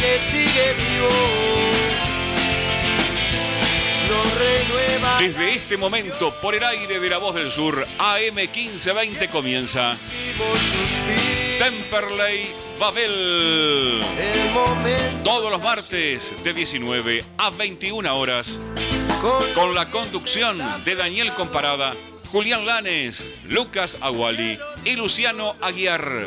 que sigue vivo. Nos renueva. Desde este momento, por el aire de la voz del sur, AM 1520 comienza. Temperley Babel. El momento Todos los martes de 19 a 21 horas, con, con la conducción de Daniel Comparada, Julián Lanes, Lucas Aguali y Luciano Aguiar.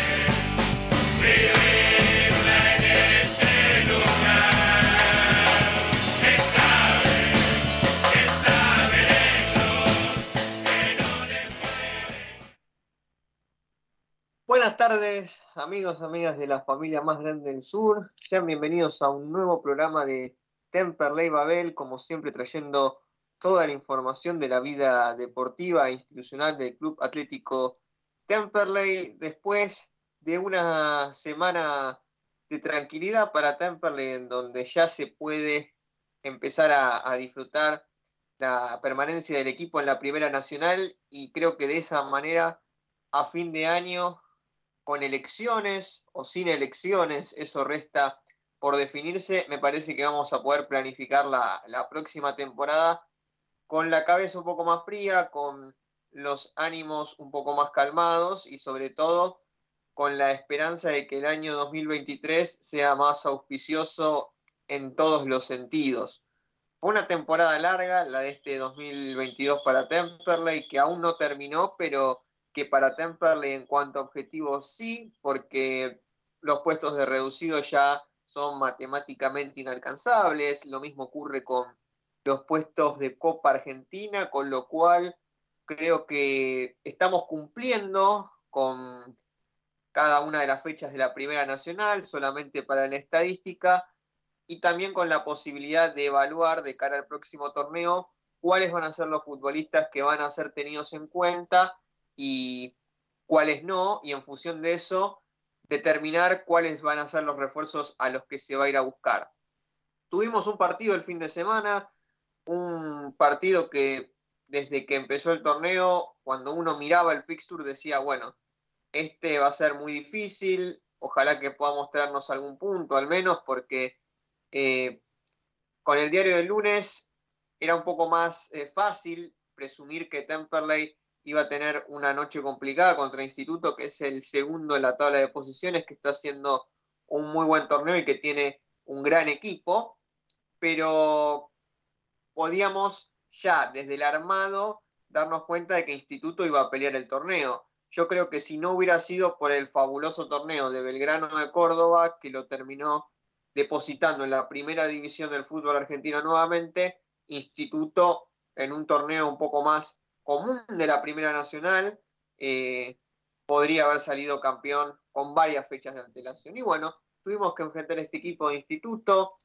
Buenas tardes, amigos, amigas de la familia más grande del sur. Sean bienvenidos a un nuevo programa de Temperley Babel, como siempre trayendo toda la información de la vida deportiva e institucional del Club Atlético Temperley. Después de una semana de tranquilidad para Temperley, en donde ya se puede empezar a, disfrutar la permanencia del equipo en la Primera Nacional y creo que de esa manera a fin de año con elecciones o sin elecciones, eso resta por definirse, me parece que vamos a poder planificar la, la, próxima temporada con la cabeza un poco más fría, con los ánimos un poco más calmados y sobre todo con la esperanza de que el año 2023 sea más auspicioso en todos los sentidos. Fue una temporada larga, la de este 2022 para Temperley, que aún no terminó, pero que para Temperley en cuanto a objetivos sí, porque los puestos de reducido ya son matemáticamente inalcanzables, lo mismo ocurre con los puestos de Copa Argentina, con lo cual creo que estamos cumpliendo con cada una de las fechas de la Primera Nacional, solamente para la estadística, y también con la posibilidad de evaluar de cara al próximo torneo cuáles van a ser los futbolistas que van a ser tenidos en cuenta y cuáles no, y en función de eso determinar cuáles van a ser los refuerzos a los que se va a ir a buscar. Tuvimos un partido el fin de semana, un partido que desde que empezó el torneo, cuando uno miraba el fixture decía, bueno, este va a ser muy difícil, ojalá que pueda mostrarnos algún punto al menos, porque eh, con el diario del lunes era un poco más eh, fácil presumir que Temperley iba a tener una noche complicada contra Instituto, que es el segundo en la tabla de posiciones, que está haciendo un muy buen torneo y que tiene un gran equipo, pero podíamos ya desde el armado darnos cuenta de que Instituto iba a pelear el torneo. Yo creo que si no hubiera sido por el fabuloso torneo de Belgrano de Córdoba, que lo terminó depositando en la primera división del fútbol argentino nuevamente, Instituto en un torneo un poco más común de la Primera Nacional, eh, podría haber salido campeón con varias fechas de antelación. Y bueno, tuvimos que enfrentar este equipo de instituto,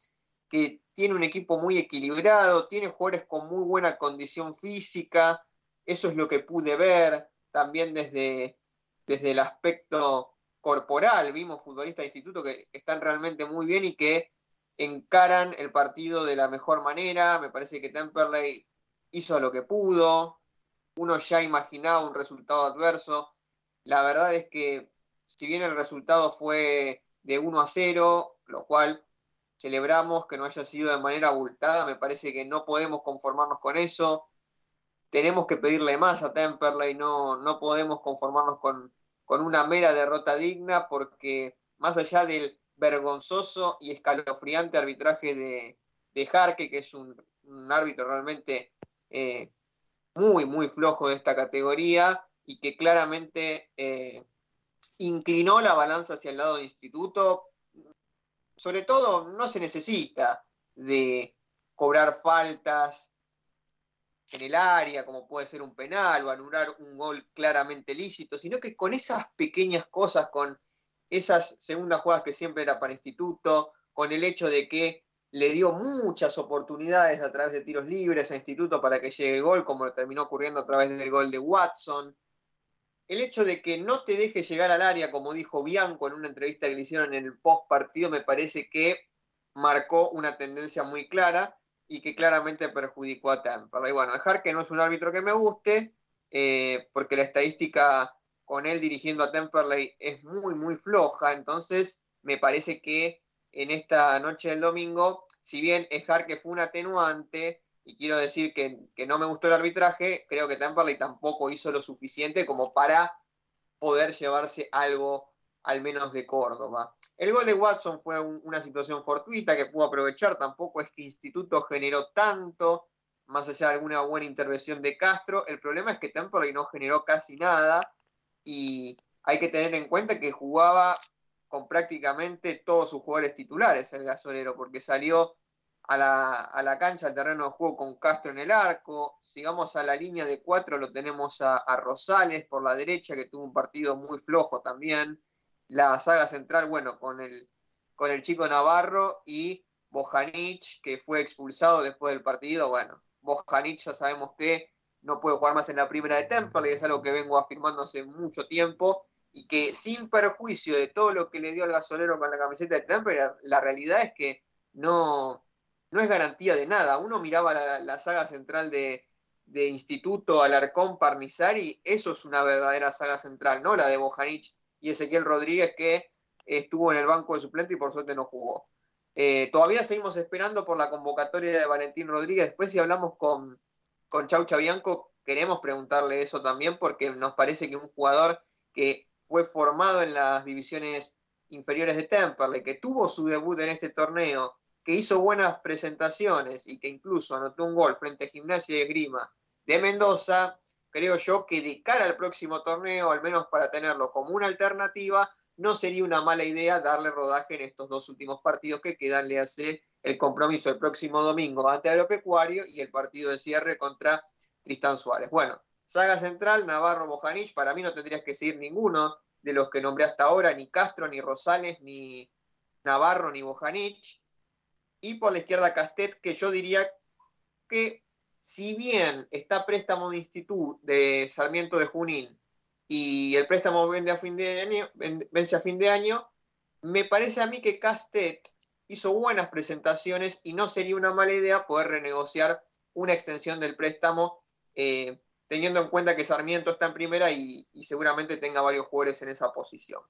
que tiene un equipo muy equilibrado, tiene jugadores con muy buena condición física, eso es lo que pude ver también desde, desde el aspecto corporal, vimos futbolistas de instituto que están realmente muy bien y que encaran el partido de la mejor manera, me parece que Temperley hizo lo que pudo, uno ya imaginaba un resultado adverso. La verdad es que si bien el resultado fue de 1 a 0, lo cual celebramos que no haya sido de manera abultada, me parece que no podemos conformarnos con eso. Tenemos que pedirle más a Temperley, no, no podemos conformarnos con, con una mera derrota digna, porque más allá del vergonzoso y escalofriante arbitraje de, de Jarque, que es un, árbitro realmente eh, muy, muy flojo de esta categoría y que claramente eh, inclinó la balanza hacia el lado de instituto. Sobre todo, no se necesita de cobrar faltas en el área, como puede ser un penal o anular un gol claramente lícito, sino que con esas pequeñas cosas, con esas segundas jugadas que siempre era para Instituto, con el hecho de que le dio muchas oportunidades a través de tiros libres a Instituto para que llegue el gol, como terminó ocurriendo a través del gol de Watson. El hecho de que no te deje llegar al área, como dijo Bianco en una entrevista que le hicieron en el post partido, me parece que marcó una tendencia muy clara y que claramente perjudicó a Tampa. Y bueno, dejar que no es un árbitro que me guste, eh, porque la estadística con él dirigiendo a Temperley es muy, muy floja, entonces me parece que en esta noche del domingo, si bien Ejar fue un atenuante, y quiero decir que, que, no me gustó el arbitraje, creo que Temperley tampoco hizo lo suficiente como para poder llevarse algo al menos de Córdoba. El gol de Watson fue una situación fortuita que pudo aprovechar, tampoco es que Instituto generó tanto, más allá de alguna buena intervención de Castro. El problema es que Temperley no generó casi nada y hay que tener en cuenta que jugaba con prácticamente todos sus jugadores titulares el gasolero, porque salió a la, a la, cancha, al terreno de juego con Castro en el arco. Sigamos a la línea de cuatro, lo tenemos a, a Rosales por la derecha, que tuvo un partido muy flojo también la saga central, bueno, con el, con el chico Navarro y Bojanic, que fue expulsado después del partido. Bueno, Bojanic ya sabemos que no puede jugar más en la primera de Temple, y es algo que vengo afirmando hace mucho tiempo, y que sin perjuicio de todo lo que le dio al gasolero con la camiseta de Temple, la, realidad es que no, no es garantía de nada. Uno miraba la, saga central de, de Instituto, Alarcón, Parnizari, eso es una verdadera saga central, no la de Bojanic y Ezequiel Rodríguez que estuvo en el banco de suplente y por suerte no jugó. Eh, todavía seguimos esperando por la convocatoria de Valentín Rodríguez. Después si hablamos con, con Chaucha Bianco, queremos preguntarle eso también porque nos parece que un jugador que fue formado en las divisiones inferiores de Temperley, que tuvo su debut en este torneo, que hizo buenas presentaciones y que incluso anotó un gol frente a Gimnasia de Esgrima de Mendoza, creo yo que de cara al próximo torneo, al menos para tenerlo como una alternativa, no sería una mala idea darle rodaje en estos dos últimos partidos que quedan, le hace el compromiso el próximo domingo ante Agropecuario y el partido de cierre contra Tristán Suárez. Bueno, saga central, Navarro, Bojanich, para mí no tendrías que seguir ninguno de los que nombré hasta ahora, ni Castro, ni Rosales, ni Navarro, ni Bojanich. Y por la izquierda Castet, que yo diría que si bien está préstamo de instituto de Sarmiento de Junín y el préstamo vence a fin de año, me parece a mí que Castet hizo buenas presentaciones y no sería una mala idea poder renegociar una extensión del préstamo, eh, teniendo en cuenta que Sarmiento está en primera y, y, seguramente tenga varios jugadores en esa posición.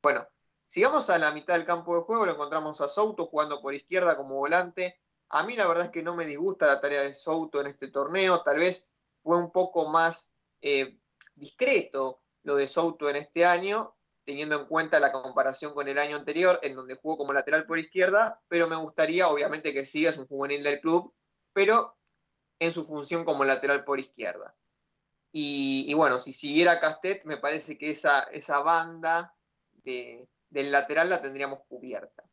Bueno, sigamos a la mitad del campo de juego, lo encontramos a Souto jugando por izquierda como volante, a mí la verdad es que no me disgusta la tarea de Souto en este torneo, tal vez fue un poco más eh, discreto lo de Souto en este año, teniendo en cuenta la comparación con el año anterior, en donde jugó como lateral por izquierda, pero me gustaría, obviamente, que siga, es un juvenil del club, pero en su función como lateral por izquierda. Y, bueno, si siguiera Castet, me parece que esa, esa banda del lateral la tendríamos cubierta.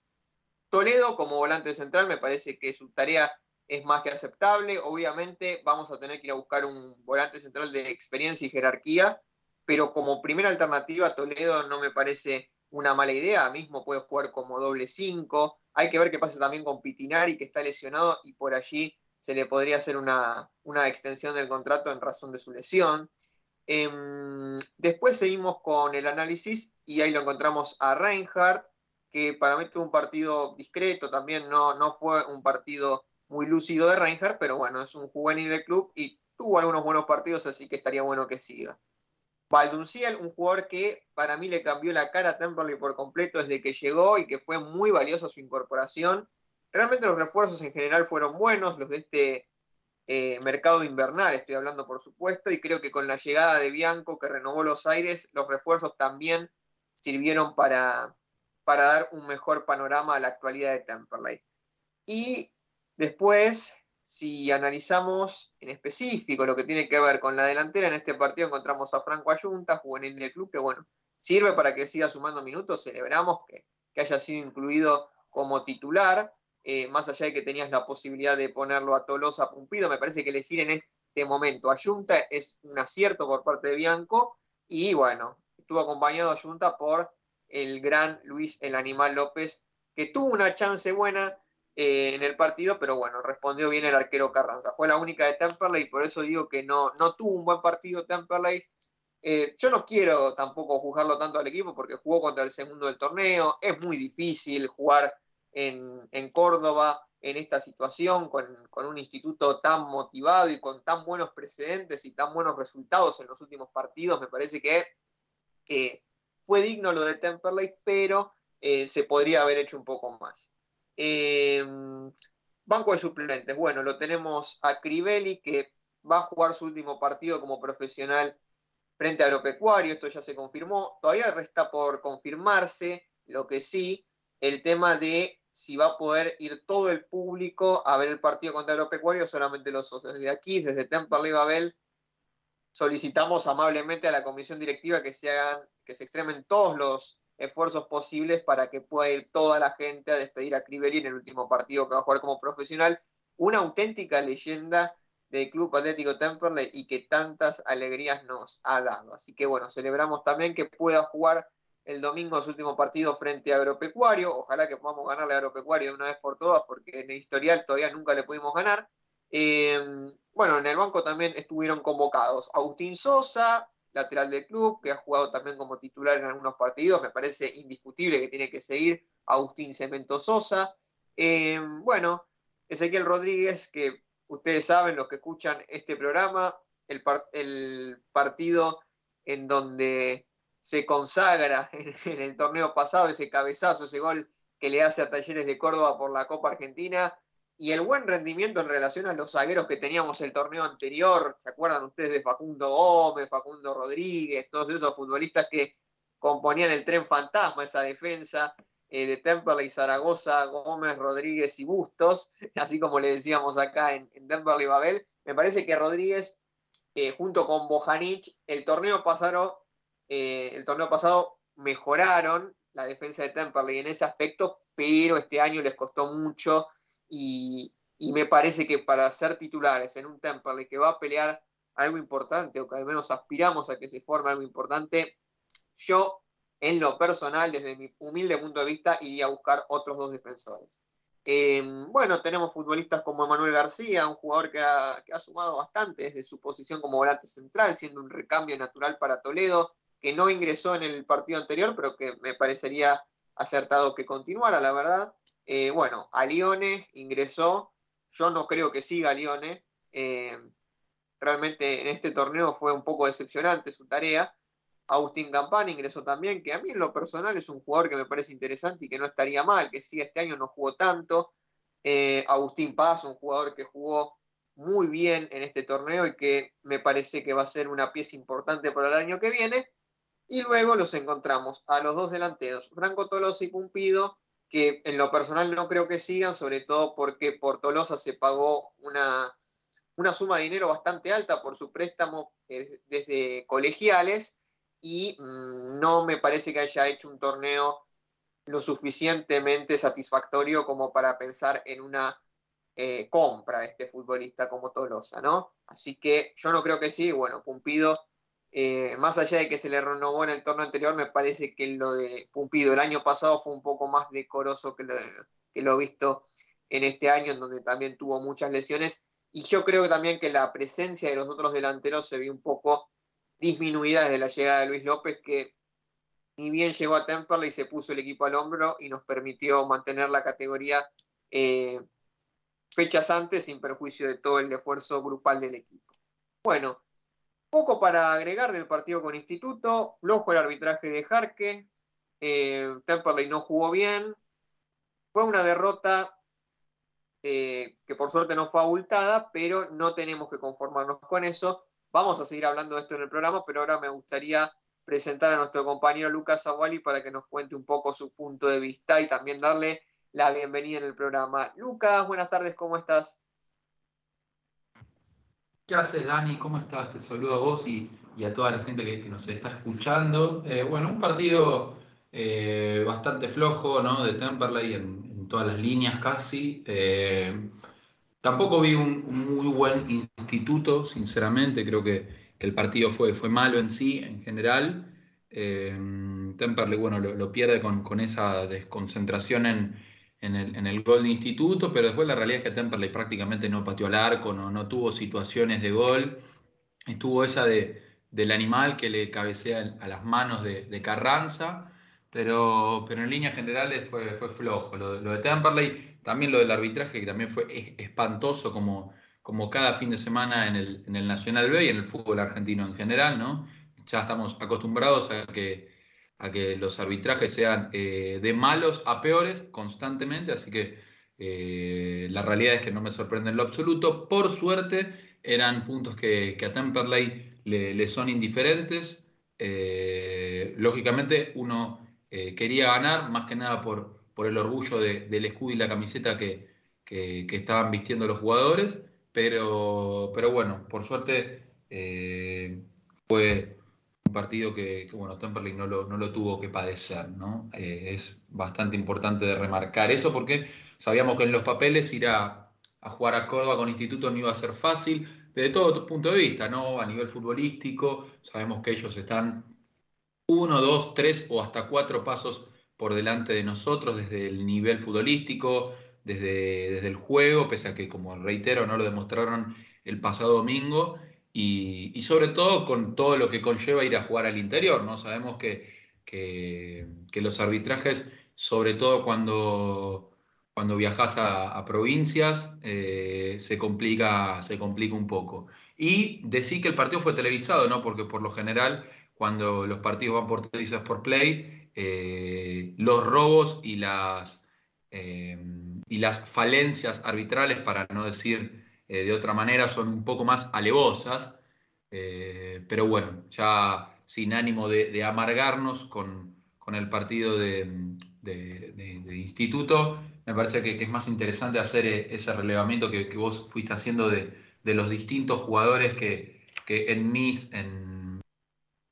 Toledo como volante central me parece que su tarea es más que aceptable. Obviamente vamos a tener que ir a buscar un volante central de experiencia y jerarquía, pero como primera alternativa Toledo no me parece una mala idea. Mismo puede jugar como doble 5. Hay que ver qué pasa también con Pitinari, que está lesionado y por allí se le podría hacer una, una extensión del contrato en razón de su lesión. Eh, después seguimos con el análisis y ahí lo encontramos a Reinhardt, que para mí tuvo un partido discreto, también no, no fue un partido muy lúcido de Reinhardt, pero bueno, es un juvenil del club y tuvo algunos buenos partidos, así que estaría bueno que siga. Valdunciel, un jugador que para mí le cambió la cara a Temperley por completo desde que llegó y que fue muy valioso su incorporación. Realmente los refuerzos en general fueron buenos, los de este eh, mercado invernal, estoy hablando por supuesto, y creo que con la llegada de Bianco, que renovó los aires, los refuerzos también sirvieron para, para dar un mejor panorama a la actualidad de Temperley. Y después, si analizamos en específico lo que tiene que ver con la delantera, en este partido encontramos a Franco Ayunta, juvenil del club, que bueno, sirve para que siga sumando minutos, celebramos que, que haya sido incluido como titular, eh, más allá de que tenías la posibilidad de ponerlo a Tolosa Pumpido, me parece que le sirve en este momento. Ayunta es un acierto por parte de Bianco y bueno, estuvo acompañado Ayunta por el gran Luis el Animal López, que tuvo una chance buena eh, en el partido, pero bueno, respondió bien el arquero Carranza. Fue la única de Temperley por eso digo que no, no tuvo un buen partido Temperley. Eh, yo no quiero tampoco juzgarlo tanto al equipo porque jugó contra el segundo del torneo. Es muy difícil jugar en, en Córdoba en esta situación con, con, un instituto tan motivado y con tan buenos precedentes y tan buenos resultados en los últimos partidos. Me parece que que fue digno lo de Temperley, pero eh, se podría haber hecho un poco más. Eh, banco de suplentes, bueno, lo tenemos a Crivelli que va a jugar su último partido como profesional frente a Agropecuario, esto ya se confirmó, todavía resta por confirmarse, lo que sí, el tema de si va a poder ir todo el público a ver el partido contra Agropecuario solamente los socios. Desde aquí, desde Temperley Babel, solicitamos amablemente a la comisión directiva que se hagan, que se extremen todos los esfuerzos posibles para que pueda ir toda la gente a despedir a Crivelli en el último partido que va a jugar como profesional. Una auténtica leyenda del Club Atlético Temperley y que tantas alegrías nos ha dado. Así que bueno, celebramos también que pueda jugar el domingo su último partido frente a Agropecuario. Ojalá que podamos ganarle a Agropecuario de una vez por todas, porque en el historial todavía nunca le pudimos ganar. Eh, bueno, en el banco también estuvieron convocados Agustín Sosa, lateral del club, que ha jugado también como titular en algunos partidos, me parece indiscutible que tiene que seguir Agustín Cemento Sosa. Eh, bueno, Ezequiel Rodríguez, que ustedes saben, los que escuchan este programa, el, partido en donde se consagra en el torneo pasado, ese cabezazo, ese gol que le hace a Talleres de Córdoba por la Copa Argentina, y el buen rendimiento en relación a los zagueros que teníamos el torneo anterior, ¿se acuerdan ustedes de Facundo Gómez, Facundo Rodríguez, todos esos futbolistas que componían el tren fantasma, esa defensa eh, de Temperley, Zaragoza, Gómez, Rodríguez y Bustos, así como le decíamos acá en, en Temperley Babel? Me parece que Rodríguez, eh, junto con Bojanic, el torneo pasado, eh, el torneo pasado mejoraron la defensa de Temperley en ese aspecto, pero este año les costó mucho y, me parece que para ser titulares en un Temperley que va a pelear algo importante, o que al menos aspiramos a que se forme algo importante, yo en lo personal, desde mi humilde punto de vista, iría a buscar otros dos defensores. Eh, bueno, tenemos futbolistas como Emanuel García, un jugador que ha, que ha, sumado bastante desde su posición como volante central, siendo un recambio natural para Toledo, que no ingresó en el partido anterior, pero que me parecería acertado que continuara, la verdad. Eh, bueno, a Lione ingresó, yo no creo que siga Lione, eh, realmente en este torneo fue un poco decepcionante su tarea. Agustín Campana ingresó también, que a mí en lo personal es un jugador que me parece interesante y que no estaría mal, que sí, este año no jugó tanto. Eh, Agustín Paz, un jugador que jugó muy bien en este torneo y que me parece que va a ser una pieza importante para el año que viene. Y luego los encontramos a los dos delanteros, Franco Tolosa y Pumpido, que en lo personal no creo que sigan, sobre todo porque por Tolosa se pagó una, una suma de dinero bastante alta por su préstamo eh, desde colegiales y mmm, no me parece que haya hecho un torneo lo suficientemente satisfactorio como para pensar en una eh, compra de este futbolista como Tolosa, ¿no? Así que yo no creo que sí, bueno, Pumpido eh, más allá de que se le renovó en el torneo anterior, me parece que lo de Pumpido el año pasado fue un poco más decoroso que lo, que lo visto en este año, en donde también tuvo muchas lesiones. Y yo creo también que la presencia de los otros delanteros se vio un poco disminuida desde la llegada de Luis López, que ni bien llegó a Temperley y se puso el equipo al hombro y nos permitió mantener la categoría eh, fechas antes, sin perjuicio de todo el esfuerzo grupal del equipo. Bueno, poco para agregar del partido con Instituto, flojo el arbitraje de Jarque, eh, Temperley no jugó bien, fue una derrota eh, que por suerte no fue abultada, pero no tenemos que conformarnos con eso. Vamos a seguir hablando de esto en el programa, pero ahora me gustaría presentar a nuestro compañero Lucas Aguali para que nos cuente un poco su punto de vista y también darle la bienvenida en el programa. Lucas, buenas tardes, ¿cómo estás? ¿Qué haces, Dani? ¿Cómo estás? Te saludo a vos y, a toda la gente que, nos está escuchando. Eh, bueno, un partido eh, bastante flojo, ¿no? De Temperley en, todas las líneas casi. Eh, tampoco vi un, muy buen instituto, sinceramente. Creo que, el partido fue, fue malo en sí, en general. Temperley, bueno, lo, pierde con, esa desconcentración en, el, gol de instituto, pero después la realidad es que Temperley prácticamente no pateó al arco, no, tuvo situaciones de gol. Estuvo esa de, del animal que le cabecea a las manos de, Carranza, pero, pero en líneas generales fue, fue flojo. Lo, lo de Temperley, también lo del arbitraje, que también fue espantoso como como cada fin de semana en el, en el Nacional B y en el fútbol argentino en general, ¿no? Ya estamos acostumbrados a que, a que los arbitrajes sean eh, de malos a peores constantemente, así que eh, la realidad es que no me sorprende en lo absoluto. Por suerte, eran puntos que, que a Temperley le, le son indiferentes. Eh, lógicamente, uno quería ganar, más que nada por, por el orgullo del escudo y la camiseta que, que, que estaban vistiendo los jugadores. Pero, pero bueno, por suerte fue un partido que, bueno, Temperley no lo, no lo, tuvo que padecer, ¿no? Eh, es bastante importante de remarcar eso porque sabíamos que en los papeles ir a, jugar a Córdoba con Instituto no iba a ser fácil, desde todo punto de vista, ¿no? A nivel futbolístico, sabemos que ellos están uno, dos, tres o hasta cuatro pasos por delante de nosotros desde el nivel futbolístico, desde, desde el juego, pese a que, como reitero, no lo demostraron el pasado domingo, y, sobre todo con todo lo que conlleva ir a jugar al interior, ¿no? Sabemos que, que, los arbitrajes, sobre todo cuando, cuando viajas a, provincias, eh, se, complica, se complica un poco. Y decir que el partido fue televisado, ¿no? Porque por lo general, cuando los partidos van por televisas por play, eh, los robos y las... Eh, y las falencias arbitrales, para no decir eh, de otra manera, son un poco más alevosas. Eh, pero bueno, ya sin ánimo de, amargarnos con, el partido de, instituto, me parece que, es más interesante hacer eh, ese relevamiento que, vos fuiste haciendo de, los distintos jugadores que, en,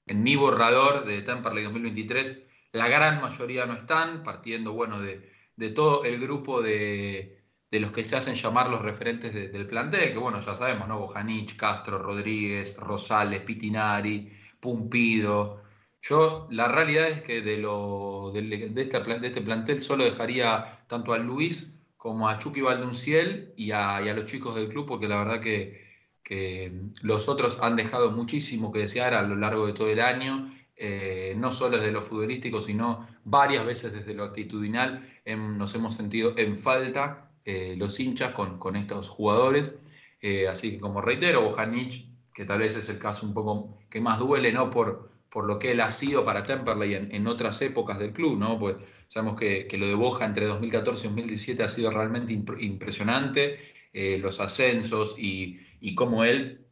mi borrador de Temperley 2023, la gran mayoría no están, partiendo bueno de todo el grupo de, los que se hacen llamar los referentes del plantel, que bueno, ya sabemos, ¿no? Bojanich, Castro, Rodríguez, Rosales, Pitinari, Pumpido. Yo, la realidad es que de, lo, de, de, este, de este plantel solo dejaría tanto a Luis como a Chucky Valdunciel y a, los chicos del club, porque la verdad que, que los otros han dejado muchísimo que desear a lo largo de todo el año eh, no solo desde lo futbolístico, sino varias veces desde lo actitudinal, nos hemos sentido en falta eh, los hinchas con, estos jugadores. Eh, así que como reitero, Bojanic, que tal vez es el caso un poco que más duele, ¿no? Por, por lo que él ha sido para Temperley en, otras épocas del club, ¿no? Pues sabemos que, lo de Boja entre 2014 y 2017 ha sido realmente impresionante, los ascensos y, y cómo él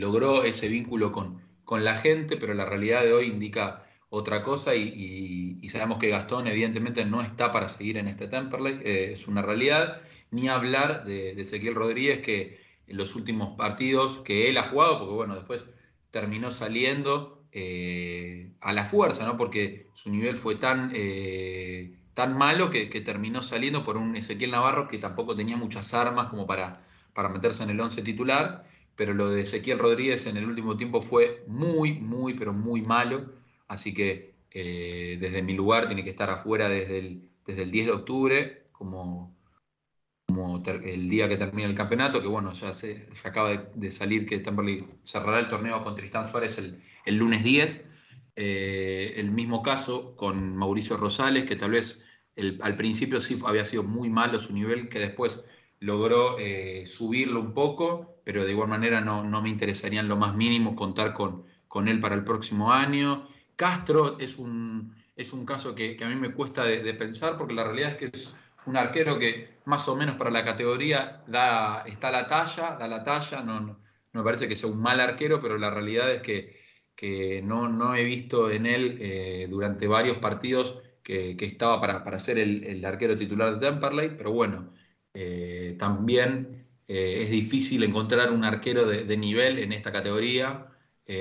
logró ese vínculo con, con la gente, pero la realidad de hoy indica otra cosa y, sabemos que Gastón evidentemente no está para seguir en este Temperley, eh, es una realidad, ni hablar de, Ezequiel Rodríguez que en los últimos partidos que él ha jugado, porque bueno, después terminó saliendo eh, a la fuerza, ¿no? porque su nivel fue tan, eh, tan malo que, terminó saliendo por un Ezequiel Navarro que tampoco tenía muchas armas como para, para meterse en el 11 titular pero lo de Ezequiel Rodríguez en el último tiempo fue muy, muy, pero muy malo. Así que eh, desde mi lugar tiene que estar afuera desde el, desde el 10 de octubre, como, como el día que termina el campeonato, que bueno, ya se, acaba de, salir que Temperley cerrará el torneo con Tristán Suárez el, el lunes 10. Eh, el mismo caso con Mauricio Rosales, que tal vez al principio sí había sido muy malo su nivel, que después logró eh, subirlo un poco, pero de igual manera no, no, me interesaría en lo más mínimo contar con, con él para el próximo año. Castro es un, es un caso que, a mí me cuesta de, pensar porque la realidad es que es un arquero que más o menos para la categoría da, está a la talla, da la talla, no, no, me parece que sea un mal arquero, pero la realidad es que, que no, no, he visto en él eh, durante varios partidos que, que estaba para, para ser el, el, arquero titular de Temperley, pero bueno, eh, también eh, es difícil encontrar un arquero de, nivel en esta categoría,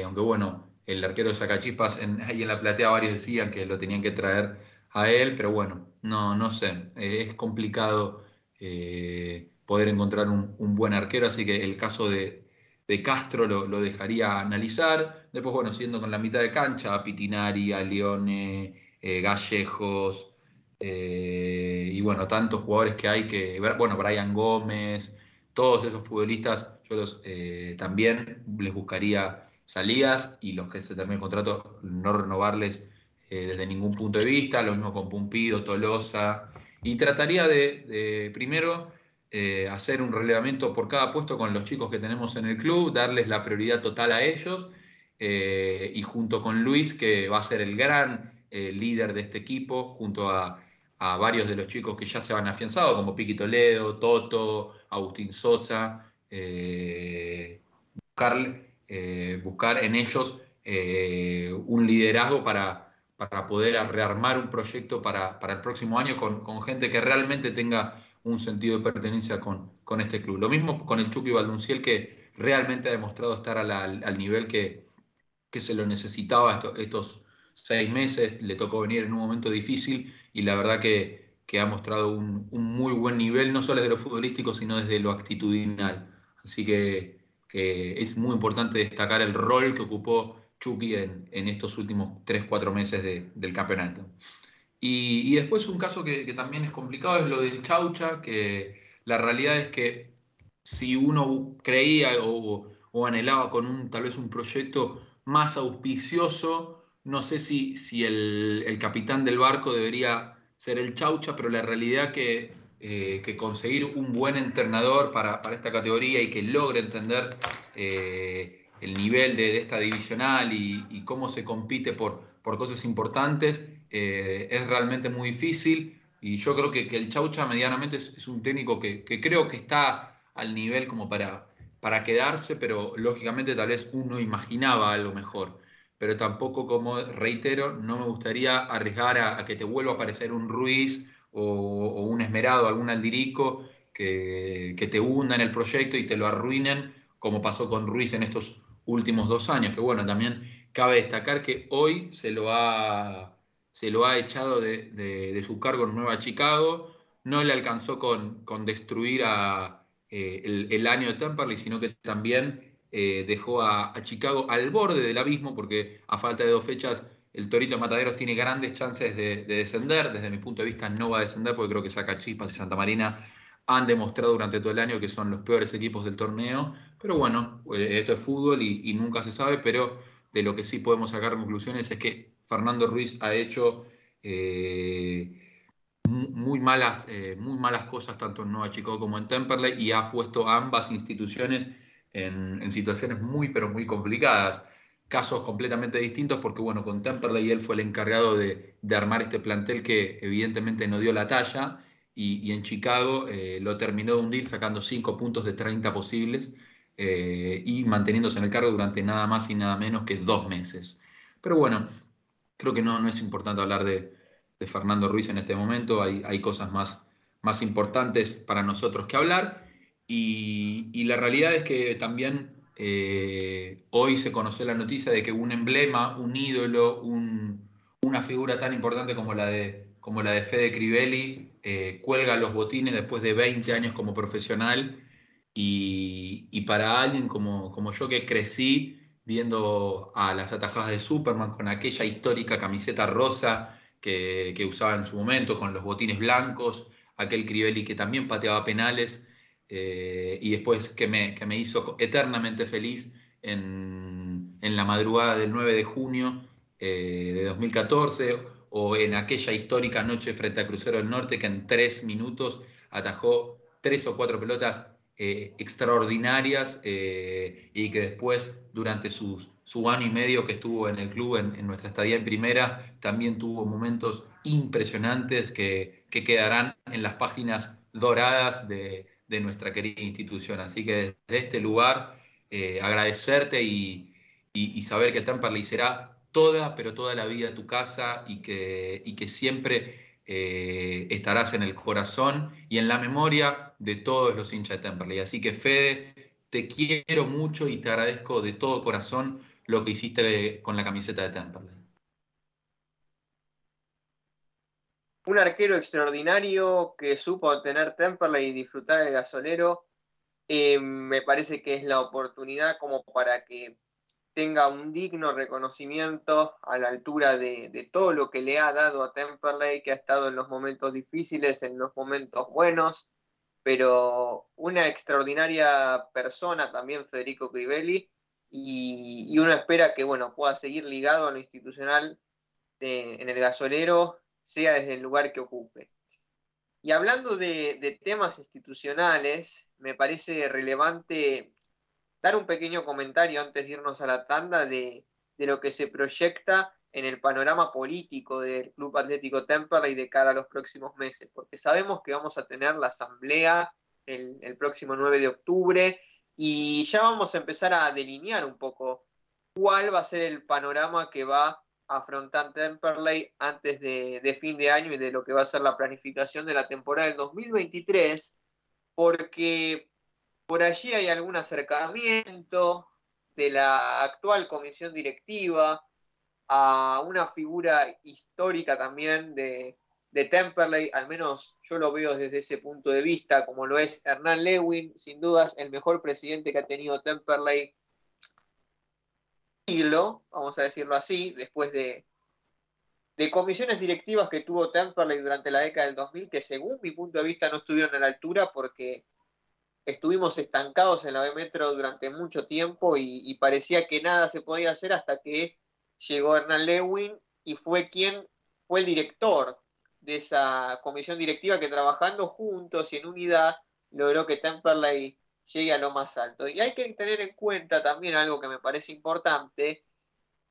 aunque bueno, el arquero de Sacachispas en, ahí en la platea varios decían que lo tenían que traer a él, pero bueno, no, no sé, es complicado poder encontrar un, buen arquero, así que el caso de, Castro lo, dejaría analizar. Después, bueno, siguiendo con la mitad de cancha, Pitinari, a Leone, eh, Gallejos, eh, y bueno, tantos jugadores que hay que, bueno, Brian Gómez, todos esos futbolistas, yo los, eh, también les buscaría salidas y los que se termine el contrato, no renovarles desde ningún punto de vista, lo mismo con Pumpido, Tolosa, y trataría de, primero hacer un relevamiento por cada puesto con los chicos que tenemos en el club, darles la prioridad total a ellos eh, y junto con Luis, que va a ser el gran eh, líder de este equipo, junto a, varios de los chicos que ya se han afianzado, como Piqui Toledo, Toto, Agustín Sosa, eh, buscar, en ellos un liderazgo para, para, poder rearmar un proyecto para, el próximo año con, gente que realmente tenga un sentido de pertenencia con, con este club. Lo mismo con el Chucky Baldunciel, que realmente ha demostrado estar al nivel que, que se lo necesitaba estos, seis meses, le tocó venir en un momento difícil y la verdad que, ha mostrado un, muy buen nivel, no solo desde lo futbolístico, sino desde lo actitudinal. Así que, es muy importante destacar el rol que ocupó Chucky en, estos últimos tres, cuatro meses del campeonato. Y, después un caso que, también es complicado es lo del Chaucha, que la realidad es que si uno creía o, o anhelaba con un, tal vez un proyecto más auspicioso. No sé si, si el, capitán del barco debería ser el Chaucha, pero la realidad que, eh, que conseguir un buen entrenador para, esta categoría y que logre entender eh, el nivel de, esta divisional y, cómo se compite por, por cosas importantes eh, es realmente muy difícil. Y yo creo que, el Chaucha medianamente es, un técnico que, que creo que está al nivel como para, para quedarse, pero lógicamente tal vez uno imaginaba algo mejor. Pero tampoco, como reitero, no me gustaría arriesgar a, que te vuelva a aparecer un Ruiz o, un Esmerado, algún Aldirico, que, que, te en el proyecto y te lo arruinen, como pasó con Ruiz en estos últimos dos años. Que bueno, también cabe destacar que hoy se lo ha, se lo ha echado de, su cargo en Nueva Chicago, no le alcanzó con, con destruir a, eh, el, año de Temperley, sino que también eh, dejó a, Chicago al borde del abismo, porque a falta de dos fechas el Torito Mataderos tiene grandes chances de, descender. Desde mi punto de vista no va a descender porque creo que Saca Chispas y Santa Marina han demostrado durante todo el año que son los peores equipos del torneo. Pero bueno, eh, esto es fútbol y, nunca se sabe, pero de lo que sí podemos sacar conclusiones es que Fernando Ruiz ha hecho muy malas, eh, muy malas cosas tanto en Nueva Chicago como en Temperley y ha puesto a ambas instituciones en, situaciones muy, pero muy complicadas. Casos completamente distintos porque, bueno, con Temperley él fue el encargado de, armar este plantel que evidentemente no dio la talla y, en Chicago eh, lo terminó de hundir sacando 5 puntos de 30 posibles eh, y manteniéndose en el cargo durante nada más y nada menos que dos meses. Pero bueno, creo que no, no es importante hablar de, de Fernando Ruiz en este momento, hay, hay cosas más, más importantes para nosotros que hablar. Y, la realidad es que también eh, hoy se conoció la noticia de que un emblema, un ídolo, una figura tan importante como la de, como la de Fede Crivelli eh, cuelga los botines después de 20 años como profesional. Y, para alguien como, como yo que crecí viendo a las atajadas de Superman con aquella histórica camiseta rosa que, usaba en su momento, con los botines blancos, aquel Crivelli que también pateaba penales, eh, y después que me, que me, hizo eternamente feliz en, en, la madrugada del 9 de junio eh, de 2014, o en aquella histórica noche frente a Crucero del Norte, que en tres minutos atajó tres o cuatro pelotas eh, extraordinarias y que después, durante sus su año y medio que estuvo en el club, en, nuestra estadía en primera, también tuvo momentos impresionantes que, quedarán en las páginas doradas de, nuestra querida institución. Así que desde este lugar, eh, agradecerte y, saber que Temperley será toda, pero toda la vida tu casa y que, que siempre eh, estarás en el corazón y en la memoria de todos los hinchas de Temperley. Así que Fede, te quiero mucho y te agradezco de todo corazón lo que hiciste con la camiseta de Temperley. Un arquero extraordinario que supo tener Temperley y disfrutar el gasolero. Eh, me parece que es la oportunidad como para que tenga un digno reconocimiento a la altura de, de, todo lo que le ha dado a Temperley, que ha estado en los momentos difíciles, en los momentos buenos, pero una extraordinaria persona también Federico Crivelli, y, y uno espera que bueno, pueda seguir ligado a lo institucional de, en el gasolero, sea desde el lugar que ocupe. Y hablando de, temas institucionales, me parece relevante dar un pequeño comentario antes de irnos a la tanda de, de, lo que se proyecta en el panorama político del Club Atlético Temperley de cara a los próximos meses, porque sabemos que vamos a tener la asamblea el, el, próximo 9 de octubre y ya vamos a empezar a delinear un poco cuál va a ser el panorama que va a afrontar Temperley antes de, de fin de año y de lo que va a ser la planificación de la temporada del 2023, porque por allí hay algún acercamiento de la actual comisión directiva a una figura histórica también de, de, Temperley, al menos yo lo veo desde ese punto de vista, como lo es Hernán Lewin, sin dudas el mejor presidente que ha tenido Temperley vamos a decirlo así, después de, de comisiones directivas que tuvo Temperley durante la década del 2000, que según mi punto de vista no estuvieron a la altura porque estuvimos estancados en la B Metro durante mucho tiempo y, y, parecía que nada se podía hacer hasta que llegó Hernán Lewin y fue quien fue el director de esa comisión directiva que trabajando juntos y en unidad logró que Temperley llegue a lo más alto. Y hay que tener en cuenta también algo que me parece importante,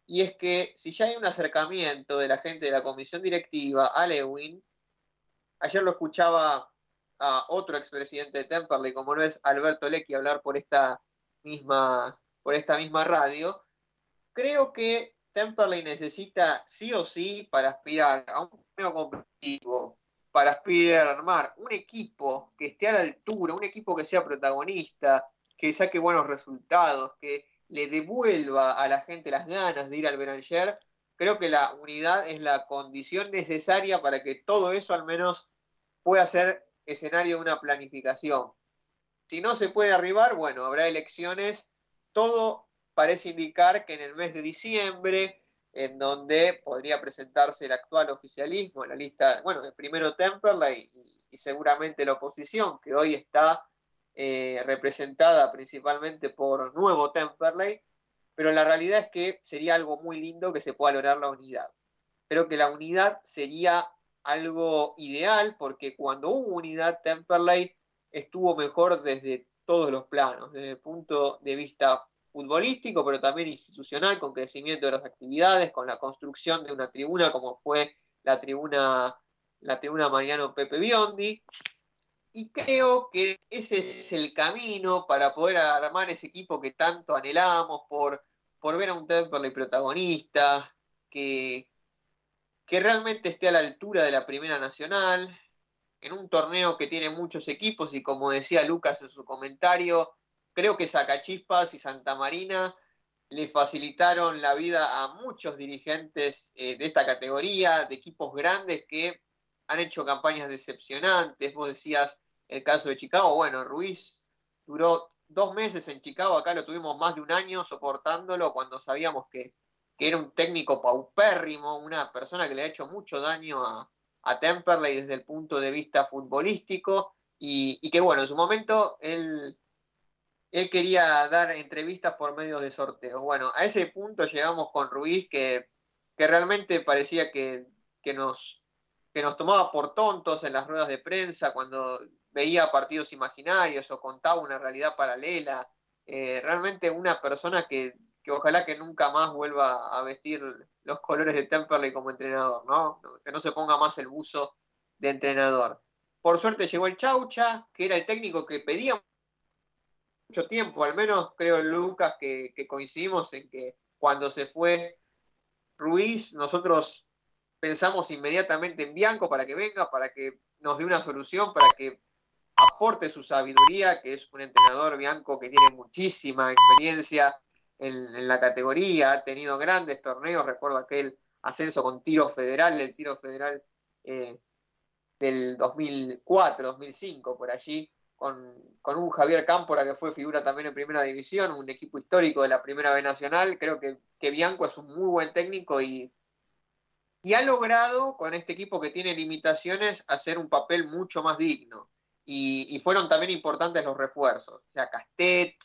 y es que si ya hay un acercamiento de la gente de la comisión directiva a Lewin, ayer lo escuchaba a otro expresidente de Temperley, como no es Alberto Leckie, hablar por esta misma, por esta misma radio, creo que Temperley necesita sí o sí para aspirar a un torneo competitivo, para aspirar a armar un equipo que esté a la altura, un equipo que sea protagonista, que saque buenos resultados, que le devuelva a la gente las ganas de ir al Beranger, creo que la unidad es la condición necesaria para que todo eso al menos pueda ser escenario de una planificación. Si no se puede arribar, bueno, habrá elecciones. Todo parece indicar que en el mes de diciembre, en donde podría presentarse el actual oficialismo, la lista, bueno, primero Temperley y, y seguramente la oposición, que hoy está eh, representada principalmente por Nuevo Temperley, pero la realidad es que sería algo muy lindo que se pueda lograr la unidad. Creo que la unidad sería algo ideal porque cuando hubo unidad Temperley estuvo mejor desde todos los planos, desde el punto de vista futbolístico, pero también institucional, con crecimiento de las actividades, con la construcción de una tribuna como fue la tribuna, la tribuna Mariano Pepe Biondi. Y creo que ese es el camino para poder armar ese equipo que tanto anhelamos, por, por ver a un Temperley protagonista, que, que realmente esté a la altura de la Primera Nacional, en un torneo que tiene muchos equipos y como decía Lucas en su comentario, creo que Sacachispas y Santa Marina le facilitaron la vida a muchos dirigentes eh, de esta categoría, de equipos grandes que han hecho campañas decepcionantes. Vos decías el caso de Chicago, bueno, Ruiz duró dos meses en Chicago, acá lo tuvimos más de un año soportándolo cuando sabíamos que que era un técnico paupérrimo, una persona que le ha hecho mucho daño a, a Temperley desde el punto de vista futbolístico. Y, y, que bueno, en su momento él, él quería dar entrevistas por medio de sorteos. Bueno, a ese punto llegamos con Ruiz que, que realmente parecía que, que, nos, que nos tomaba por tontos en las ruedas de prensa cuando veía partidos imaginarios o contaba una realidad paralela. Eh, realmente una persona que que ojalá que nunca más vuelva a vestir los colores de Temperley como entrenador, ¿no? Que no se ponga más el buzo de entrenador. Por suerte llegó el Chaucha, que era el técnico que pedía mucho tiempo, al menos creo Lucas que, coincidimos en que cuando se fue Ruiz, nosotros pensamos inmediatamente en Bianco para que venga, para que nos dé una solución, para que aporte su sabiduría, que es un entrenador Bianco que tiene muchísima experiencia, en, en, la categoría, ha tenido grandes torneos, recuerdo aquel ascenso con tiro federal, el tiro federal eh, del 2004, 2005, por allí, con, un Javier Cámpora que fue figura también en Primera División, un equipo histórico de la Primera B Nacional. Creo que, que Bianco es un muy buen técnico y, y ha logrado con este equipo que tiene limitaciones hacer un papel mucho más digno. Y, fueron también importantes los refuerzos. O sea, Castet,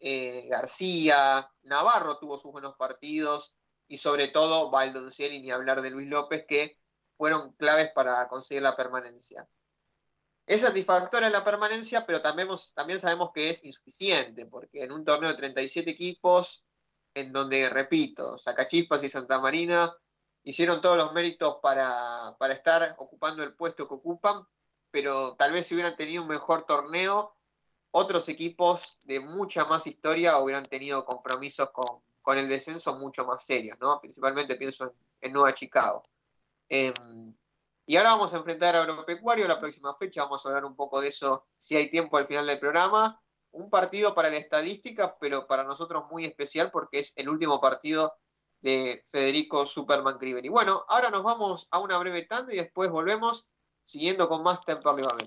eh, García, Navarro tuvo sus buenos partidos y sobre todo Valdonciel y ni hablar de Luis López que fueron claves para conseguir la permanencia. Es satisfactoria la permanencia, pero también, sabemos que es insuficiente, porque en un torneo de 37 equipos, en donde, repito, Sacachispas y Santa Marina hicieron todos los méritos para, estar ocupando el puesto que ocupan, pero tal vez si hubieran tenido un mejor torneo, otros equipos de mucha más historia hubieran tenido compromisos con, el descenso mucho más serios, ¿no? Principalmente pienso en, Nueva Chicago. Em, y ahora vamos a enfrentar a Agropecuario la próxima fecha, vamos a hablar un poco de eso si hay tiempo al final del programa. Un partido para la estadística, pero para nosotros muy especial porque es el último partido de Federico Superman Y Bueno, ahora nos vamos a una breve tanda y después volvemos siguiendo con más Temperley Babel.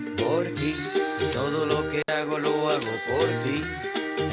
por ti. Todo lo que hago lo hago por ti.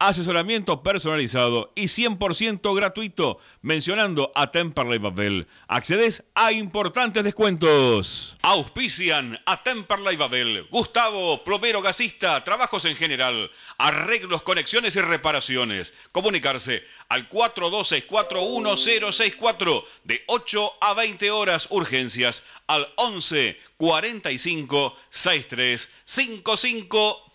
Asesoramiento personalizado y 100% gratuito. Mencionando a Temperley Babel, accedes a importantes descuentos. Auspician a Temperley Babel, Gustavo, plomero gasista, trabajos en general, arreglos, conexiones y reparaciones. Comunicarse al 42641064 de 8 a 20 horas urgencias al 11 45 63 55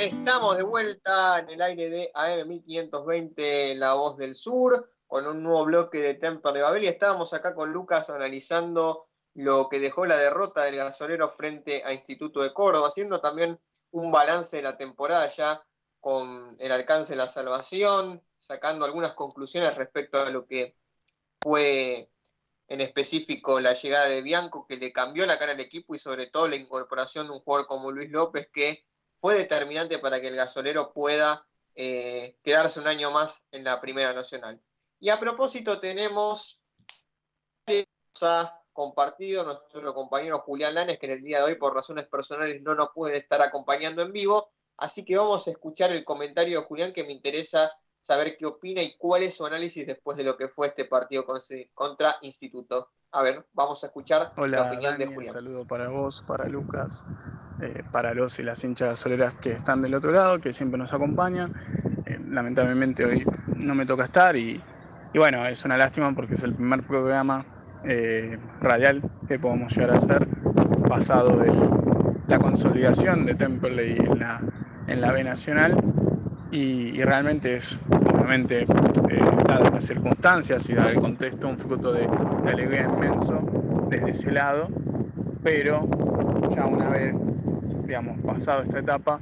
Estamos de vuelta en el aire de AM 1520, La Voz del Sur, con un nuevo bloque de Temper de Babel y estábamos acá con Lucas analizando lo que dejó la derrota del gasolero frente a Instituto de Córdoba, haciendo también un balance de la temporada ya con el alcance de la salvación, sacando algunas conclusiones respecto a lo que fue en específico la llegada de Bianco, que le cambió la cara al equipo y sobre todo la incorporación de un jugador como Luis López, que fue determinante para que el gasolero pueda eh, quedarse un año más en la Primera Nacional. Y a propósito tenemos ha compartido nuestro compañero Julián Lanes, que en el día de hoy por razones personales no nos puede estar acompañando en vivo, así que vamos a escuchar el comentario de Julián que me interesa saber qué opina y cuál es su análisis después de lo que fue este partido contra Instituto. A ver, vamos a escuchar la opinión de Julián. Un saludo para vos, para Lucas, eh, para los y las hinchas soleras que están del otro lado, que siempre nos acompañan. Eh, lamentablemente hoy no me toca estar y, bueno, es una lástima porque es el primer programa eh, radial que podemos llegar a hacer pasado de la consolidación de Temple en la, en la B Nacional y, realmente es, obviamente, dadas las circunstancias y dado el contexto, un fruto de, alegría inmenso desde ese lado, pero ya una vez, digamos, pasado esta etapa,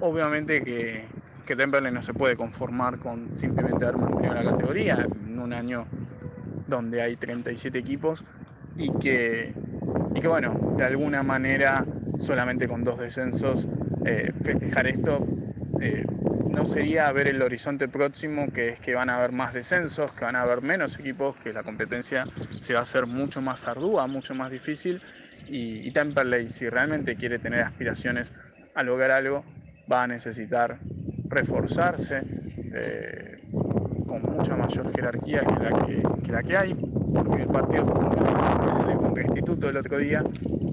obviamente que, que Temperley no se puede conformar con simplemente haber mantenido la categoría en un año donde hay 37 equipos y que, y que bueno, de alguna manera solamente con dos descensos eh, festejar esto eh, no sería ver el horizonte próximo, que es que van a haber más descensos, que van a haber menos equipos, que la competencia se va a hacer mucho más ardua, mucho más difícil. Y, Temperley, si realmente quiere tener aspiraciones a lograr algo, va a necesitar reforzarse eh, con mucha mayor jerarquía que la que, la que hay, porque el partido contra Instituto el otro día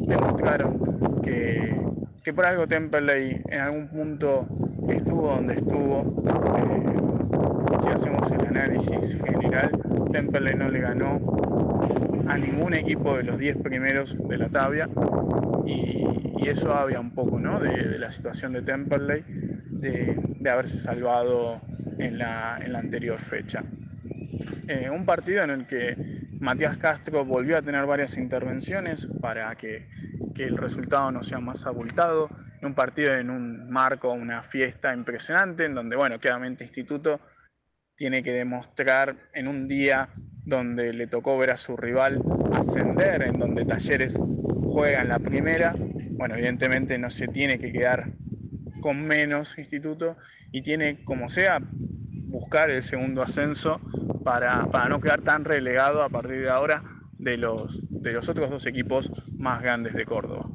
demostraron que, que por algo Temperley en algún punto estuvo donde estuvo. Eh, si hacemos el análisis general, Temperley no le ganó a ningún equipo de los 10 primeros de la tabla y, eso había un poco ¿no? de, la situación de Temperley de, haberse salvado en la, anterior fecha. Eh, un partido en el que Matías Castro volvió a tener varias intervenciones para que el resultado no sea más abultado, un partido en un marco, una fiesta impresionante, en donde, bueno, claramente Instituto tiene que demostrar en un día donde le tocó ver a su rival ascender, en donde Talleres juega en la primera, bueno, evidentemente no se tiene que quedar con menos Instituto y tiene, como sea, buscar el segundo ascenso para, para no quedar tan relegado a partir de ahora de los, de los otros dos equipos más grandes de Córdoba.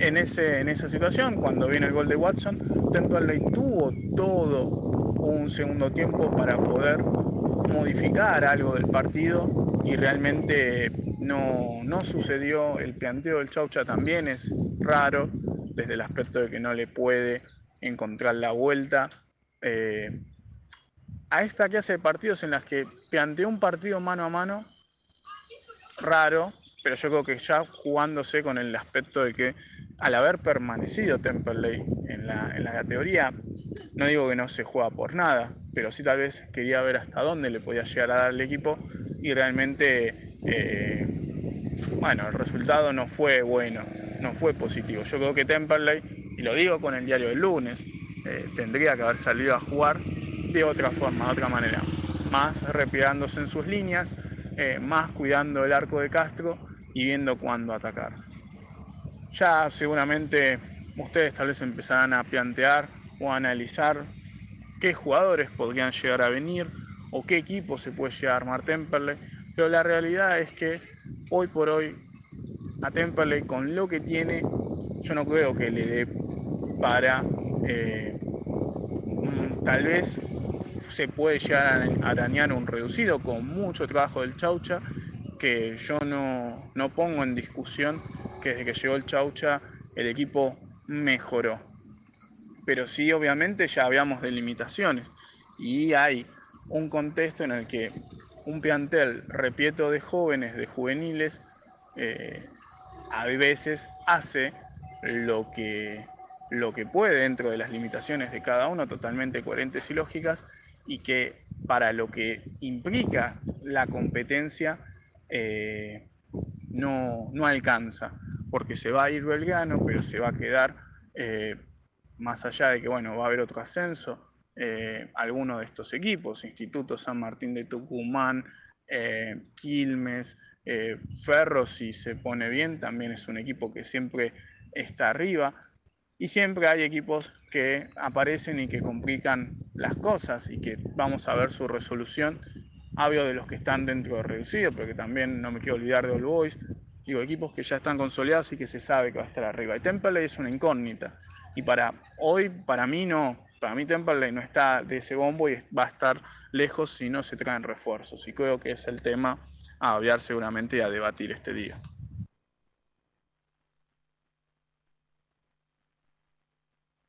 En, ese, en esa situación, cuando viene el gol de Watson, Temperley tuvo todo un segundo tiempo para poder modificar algo del partido y realmente no, no sucedió. El planteo del Chaucha también es raro desde el aspecto de que no le puede encontrar la vuelta. Eh, a esta clase de partidos en las que planteó un partido mano a mano raro, pero yo creo que ya jugándose con el aspecto de que al haber permanecido Temperley en la, en la categoría, no digo que no se juega por nada, pero sí tal vez quería ver hasta dónde le podía llegar a dar el equipo y realmente, eh, bueno, el resultado no fue bueno, no fue positivo. Yo creo que Temperley, y lo digo con el diario del lunes, eh, tendría que haber salido a jugar de otra forma, de otra manera, más replegándose en sus líneas, eh, más cuidando el arco de Castro y viendo cuándo atacar. Ya seguramente ustedes tal vez empezarán a plantear o analizar qué jugadores podrían llegar a venir o qué equipo se puede llegar a armar Temperley, pero la realidad es que hoy por hoy a Temperley con lo que tiene, yo no creo que le dé para eh, mm, tal vez se puede llegar a arañar un reducido con mucho trabajo del Chaucha, que yo no, no pongo en discusión que desde que llegó el Chaucha el equipo mejoró. Pero sí, obviamente, ya habíamos de limitaciones. Y hay un contexto en el que un plantel repieto de jóvenes, de juveniles, eh, a veces hace lo que, lo que puede dentro de las limitaciones de cada uno, totalmente coherentes y lógicas, y que para lo que implica la competencia eh, no, no, alcanza, porque se va a ir Belgrano, pero se va a quedar, eh, más allá de que bueno, va a haber otro ascenso, eh, alguno de estos equipos, Instituto San Martín de Tucumán, Quilmes, Ferro, si se pone bien, también es un equipo que siempre está arriba. Y siempre hay equipos que aparecen y que complican las cosas y que vamos a ver su resolución. Hablo de los que están dentro de reducido, pero que también no me quiero olvidar de All Boys. Digo, equipos que ya están consolidados y que se sabe que va a estar arriba. Y Temperley es una incógnita. Y para hoy, para mí no, para mí Temperley no está de ese bombo y va a estar lejos si no se traen refuerzos. Y creo que es el tema a hablar seguramente y a debatir este día.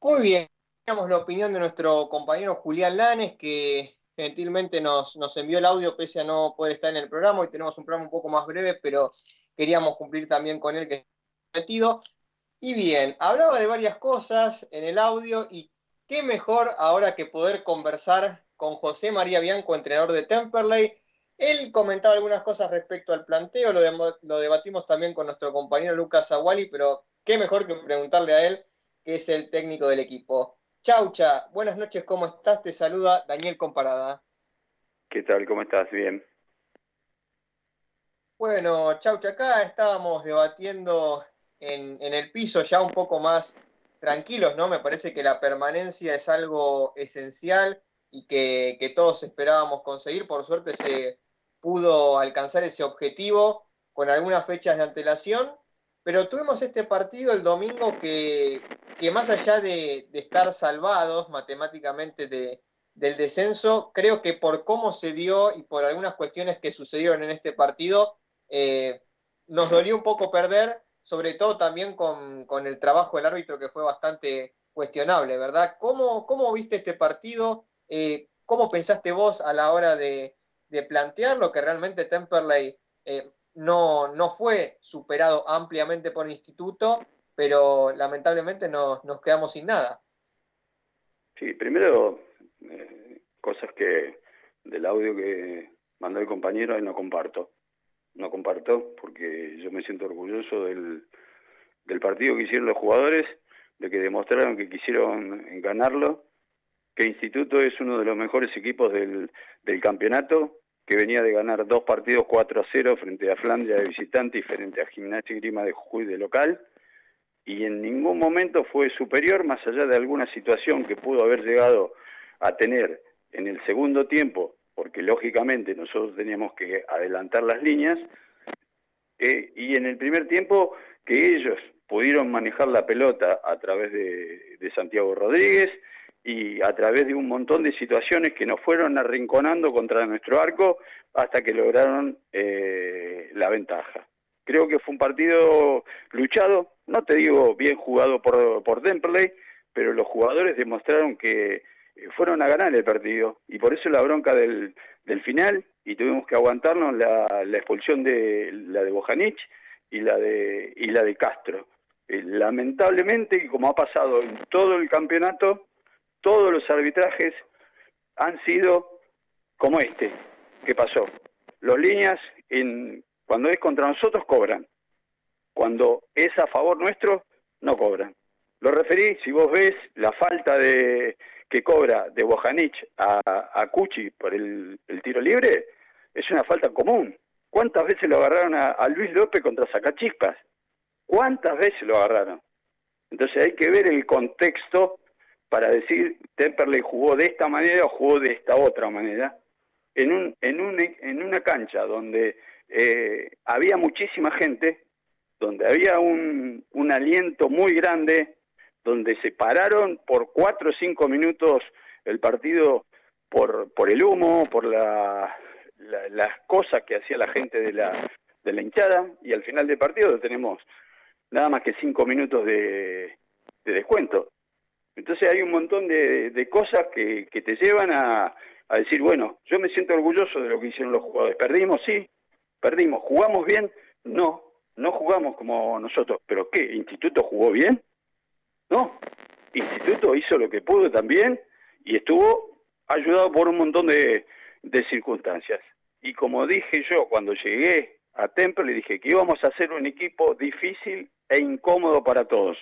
Muy bien, tenemos la opinión de nuestro compañero Julián Lanes, que gentilmente nos, envió el audio pese a no poder estar en el programa. Hoy tenemos un programa un poco más breve, pero queríamos cumplir también con él que metido. Y bien, hablaba de varias cosas en el audio y qué mejor ahora que poder conversar con José María Bianco, entrenador de Temperley. Él comentaba algunas cosas respecto al planteo, lo, lo debatimos también con nuestro compañero Lucas Aguali, pero qué mejor que preguntarle a él que es el técnico del equipo. Chaucha, buenas noches, ¿cómo estás? Te saluda Daniel Comparada. ¿Qué tal? ¿Cómo estás? Bien. Bueno, Chaucha, acá estábamos debatiendo en, en el piso ya un poco más tranquilos, ¿no? Me parece que la permanencia es algo esencial y que, que todos esperábamos conseguir. Por suerte se pudo alcanzar ese objetivo con algunas fechas de antelación pero tuvimos este partido el domingo que, que más allá de, estar salvados matemáticamente de, del descenso, creo que por cómo se dio y por algunas cuestiones que sucedieron en este partido, eh, nos dolió un poco perder, sobre todo también con, con, el trabajo del árbitro que fue bastante cuestionable, ¿verdad? ¿Cómo, cómo viste este partido? Eh, ¿Cómo pensaste vos a la hora de, de plantear lo que realmente Temperley eh, no, no fue superado ampliamente por el instituto, pero lamentablemente nos, nos quedamos sin nada. Sí, primero, eh, cosas que del audio que mandó el compañero, no comparto. No comparto porque yo me siento orgulloso del, del partido que hicieron los jugadores, de que demostraron que quisieron ganarlo, que Instituto es uno de los mejores equipos del, del campeonato, que venía de ganar dos partidos 4 a 0 frente a Flandria de visitante y frente a Gimnasia y Grima de Jujuy de local, y en ningún momento fue superior, más allá de alguna situación que pudo haber llegado a tener en el segundo tiempo, porque lógicamente nosotros teníamos que adelantar las líneas, eh, y en el primer tiempo que ellos pudieron manejar la pelota a través de, de Santiago Rodríguez, y a través de un montón de situaciones que nos fueron arrinconando contra nuestro arco hasta que lograron eh, la ventaja. Creo que fue un partido luchado, no te digo bien jugado por, por Temperley, pero los jugadores demostraron que fueron a ganar el partido y por eso la bronca del, del final y tuvimos que aguantarnos la, la expulsión de la de Bojanic y la de y la de Castro. Eh, lamentablemente, como ha pasado en todo el campeonato, todos los arbitrajes han sido como este que pasó. Los líneas en, cuando es contra nosotros cobran. Cuando es a favor nuestro, no cobran. Lo referí, si vos ves la falta de que cobra de Bojanic a, a Cuchi por el, tiro libre, es una falta común. ¿Cuántas veces lo agarraron a, Luis López contra Sacachispas? ¿Cuántas veces lo agarraron? Entonces hay que ver el contexto para decir Temperley jugó de esta manera o jugó de esta otra manera en un en un en una cancha donde eh, había muchísima gente donde había un, un aliento muy grande donde se pararon por cuatro o cinco minutos el partido por, por el humo, por la, las cosas que hacía la gente de la, de la hinchada, y al final del partido tenemos nada más que cinco minutos de, de descuento. Entonces hay un montón de, de cosas que, que te llevan a, a decir, bueno, yo me siento orgulloso de lo que hicieron los jugadores. Perdimos, sí, perdimos. ¿Jugamos bien? No, no jugamos como nosotros. ¿Pero qué? ¿Instituto jugó bien? No, Instituto hizo lo que pudo también y estuvo ayudado por un montón de, circunstancias. Y como dije yo cuando llegué a Temple, le dije que íbamos a hacer un equipo difícil e incómodo para todos.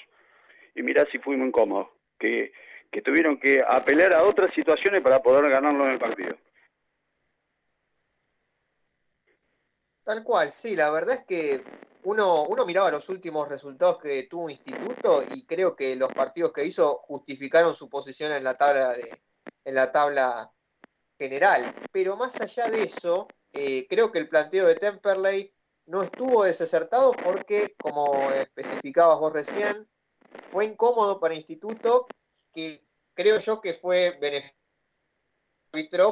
Y mirá si fuimos incómodos, que, que tuvieron que apelar a otras situaciones para poder ganarlo en el partido. Tal cual, sí, la verdad es que uno, miraba los últimos resultados que tuvo Instituto y creo que los partidos que hizo justificaron su posición en la tabla de, en la tabla general. Pero más allá de eso, eh, creo que el planteo de Temperley no estuvo desacertado porque, como especificabas vos recién, fue incómodo para Instituto, que creo yo que fue beneficio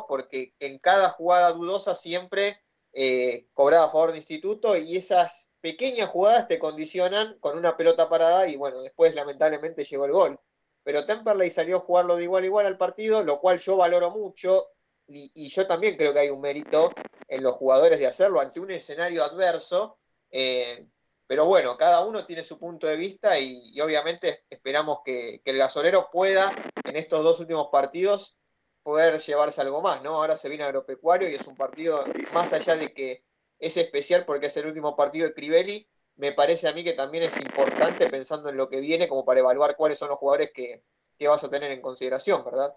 porque en cada jugada dudosa siempre eh, cobraba a favor de Instituto y esas pequeñas jugadas te condicionan con una pelota parada y bueno, después lamentablemente llegó el gol. Pero Temperley salió a jugarlo de igual a igual al partido, lo cual yo valoro mucho y, yo también creo que hay un mérito en los jugadores de hacerlo ante un escenario adverso. Eh, pero bueno, cada uno tiene su punto de vista y, obviamente esperamos que, que, el gasolero pueda en estos dos últimos partidos poder llevarse algo más, ¿no? Ahora se viene agropecuario y es un partido, más allá de que es especial porque es el último partido de Crivelli, me parece a mí que también es importante pensando en lo que viene como para evaluar cuáles son los jugadores que, que vas a tener en consideración, ¿verdad?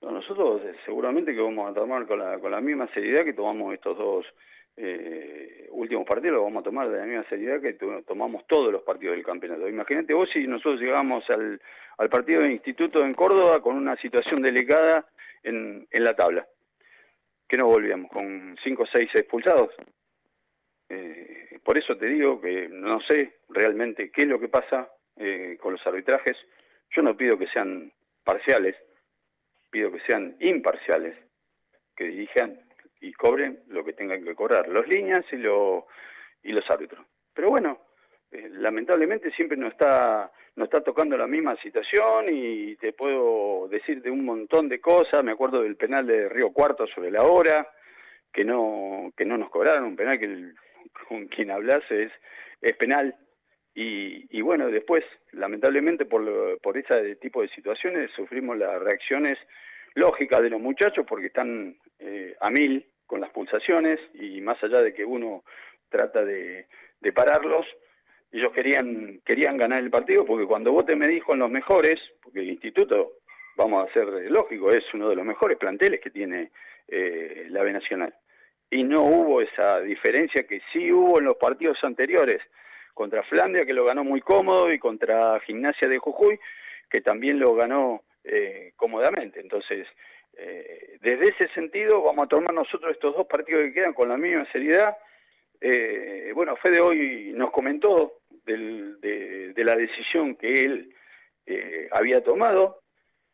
Nosotros eh, seguramente que vamos a tomar con la, con la misma seriedad que tomamos estos dos eh, últimos partidos, lo vamos a tomar de la misma seriedad que tomamos todos los partidos del campeonato. Imagínate vos si nosotros llegamos al, al partido del Instituto en Córdoba con una situación delicada en, en la tabla. Que no volvíamos? ¿Con cinco o seis expulsados? Eh, por eso te digo que no sé realmente qué es lo que pasa eh, con los arbitrajes. Yo no pido que sean parciales, pido que sean imparciales, que dirijan y cobren lo que tengan que cobrar, los líneas y, lo, y los árbitros. Pero bueno, eh, lamentablemente siempre nos está, nos está tocando la misma situación y te puedo decir de un montón de cosas. Me acuerdo del penal de Río Cuarto sobre la hora, que no, que no nos cobraron, un penal que con quien hablase es, penal. Y, y bueno, después, lamentablemente por, por ese tipo de situaciones, sufrimos las reacciones lógicas de los muchachos porque están eh, a mil con las pulsaciones y más allá de que uno trata de, de pararlos, ellos querían, querían ganar el partido porque cuando vote me dijo en los mejores, porque el instituto, vamos a ser lógico, es uno de los mejores planteles que tiene eh, la B Nacional. Y no hubo esa diferencia que sí hubo en los partidos anteriores, contra Flandia, que lo ganó muy cómodo, y contra Gimnasia de Jujuy, que también lo ganó eh, cómodamente. Entonces, eh, desde ese sentido, vamos a tomar nosotros estos dos partidos que quedan con la misma seriedad. Eh, bueno, Fede hoy nos comentó de, la decisión que él eh, había tomado.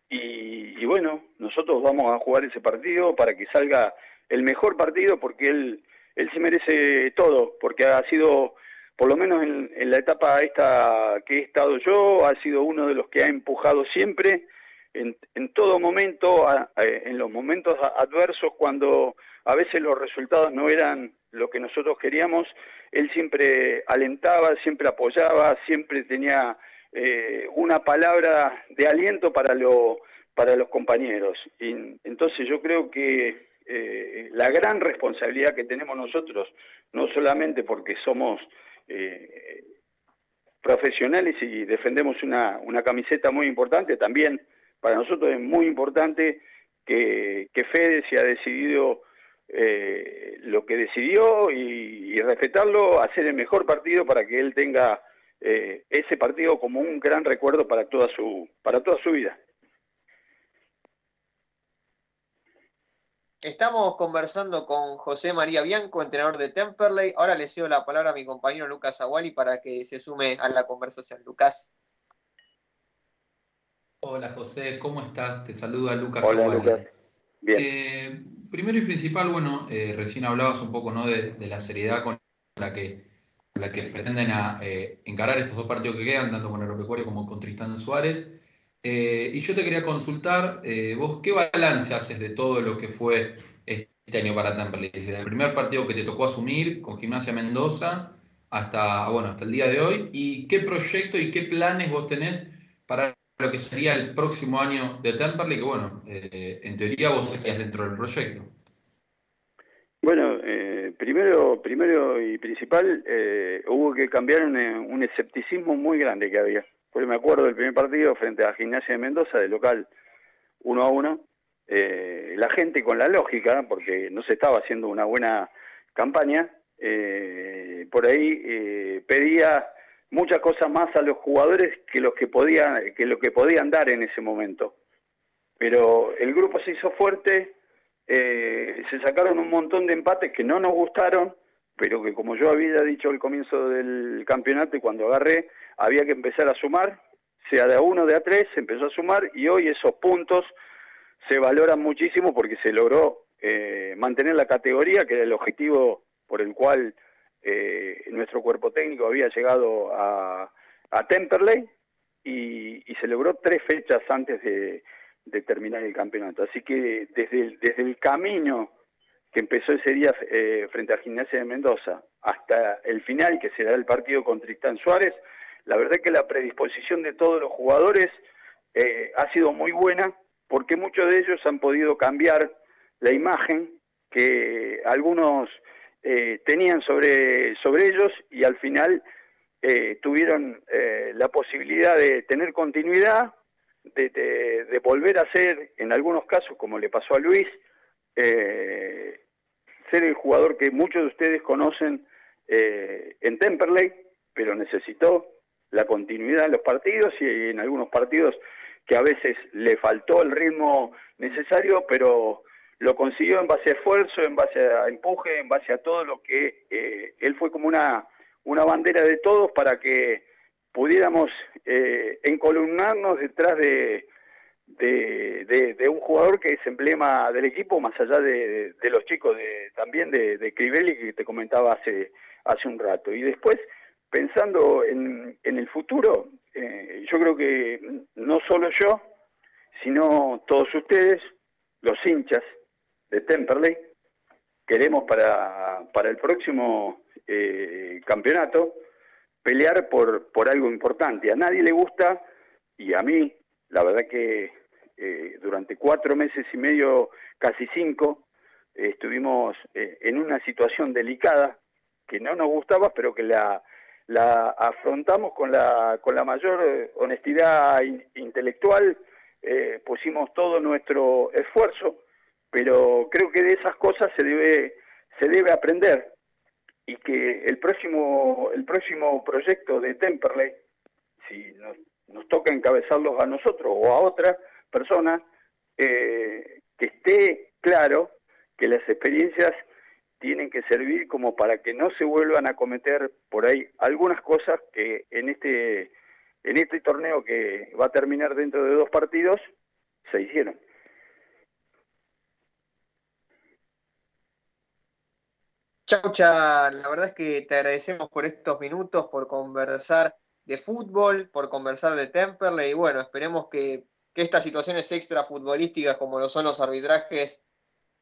Y, bueno, nosotros vamos a jugar ese partido para que salga el mejor partido porque él, él se merece todo, porque ha sido, por lo menos en, la etapa esta que he estado yo, ha sido uno de los que ha empujado siempre en, en todo momento, en los momentos adversos, cuando a veces los resultados no eran lo que nosotros queríamos, él siempre alentaba, siempre apoyaba, siempre tenía eh, una palabra de aliento para, lo, para los compañeros. Y, entonces yo creo que eh, la gran responsabilidad que tenemos nosotros, no solamente porque somos eh, profesionales y defendemos una, una camiseta muy importante, también para nosotros es muy importante que, que Fede se ha decidido eh, lo que decidió y, respetarlo, hacer el mejor partido para que él tenga eh, ese partido como un gran recuerdo para toda su, para toda su vida. Estamos conversando con José María Bianco, entrenador de Temperley. Ahora le cedo la palabra a mi compañero Lucas Aguali para que se sume a la conversación. Lucas. Hola José, ¿cómo estás? Te saluda Lucas Hola, Lucas. Bien. Eh, primero y principal, bueno, eh, recién hablabas un poco ¿no? de, la seriedad con la que, la que pretenden a, eh, encarar estos dos partidos que quedan, tanto con Agropecuario como con Tristán Suárez. y yo te quería consultar, vos, ¿qué balance haces de todo lo que fue este año para Temperley? Desde el primer partido que te tocó asumir con Gimnasia Mendoza hasta, bueno, hasta el día de hoy, y qué proyecto y qué planes vos tenés lo que sería el próximo año de Temperley, que bueno, eh, en teoría vos estarías dentro del proyecto. Bueno, eh, primero, primero y principal, eh, hubo que cambiar un, escepticismo muy grande que había. Porque me acuerdo del primer partido frente a Gimnasia de Mendoza, de local 1 a 1, la gente con la lógica, porque no se estaba haciendo una buena campaña, por ahí pedía muchas cosas más a los jugadores que los que podían que lo que podían dar en ese momento. Pero el grupo se hizo fuerte eh, se sacaron un montón de empates que no nos gustaron pero que como yo había dicho al comienzo del campeonato y cuando agarré había que empezar a sumar sea de a uno de a tres se empezó a sumar y hoy esos puntos se valoran muchísimo porque se logró eh, mantener la categoría que era el objetivo por el cual eh, nuestro cuerpo técnico había llegado a, a Temperley y, se logró tres fechas antes de, terminar el campeonato. Así que desde el, desde el camino que empezó ese día eh, frente a Gimnasia de Mendoza hasta el final, que será el partido con Tristán Suárez, la verdad es que la predisposición de todos los jugadores eh, ha sido muy buena porque muchos de ellos han podido cambiar la imagen que algunos eh, tenían sobre, sobre ellos y al final eh, tuvieron eh, la posibilidad de tener continuidad, de, de, volver a ser, en algunos casos, como le pasó a Luis, ser el jugador que muchos de ustedes conocen en Temperley, pero necesitó la continuidad en los partidos y en algunos partidos que a veces le faltó el ritmo necesario, pero lo consiguió en base a esfuerzo, en base a empuje, en base a todo lo que eh, él fue como una, una bandera de todos para que pudiéramos eh, encolumnarnos detrás de, de, un jugador que es emblema del equipo, más allá de, los chicos de, también de, de Crivelli que te comentaba hace, hace un rato. Y después, pensando en, en el futuro, eh, yo creo que no solo yo, sino todos ustedes, los hinchas, de Temperley. Queremos para, para el próximo eh, campeonato pelear por, por algo importante. A nadie le gusta, y a mí, la verdad que eh, durante cuatro meses y medio, casi cinco, estuvimos eh, en una situación delicada que no nos gustaba, pero que la, la afrontamos con la, con la mayor honestidad intelectual, pusimos todo nuestro esfuerzo pero creo que de esas cosas se debe se debe aprender y que el próximo el próximo proyecto de Temperley si nos, nos toca encabezarlos a nosotros o a otra persona eh, que esté claro que las experiencias tienen que servir como para que no se vuelvan a cometer por ahí algunas cosas que en este en este torneo que va a terminar dentro de dos partidos se hicieron. Chaucha, la verdad es que te agradecemos por estos minutos, por conversar de fútbol, por conversar de Temperley y bueno, esperemos que que estas situaciones extra futbolísticas como lo son los arbitrajes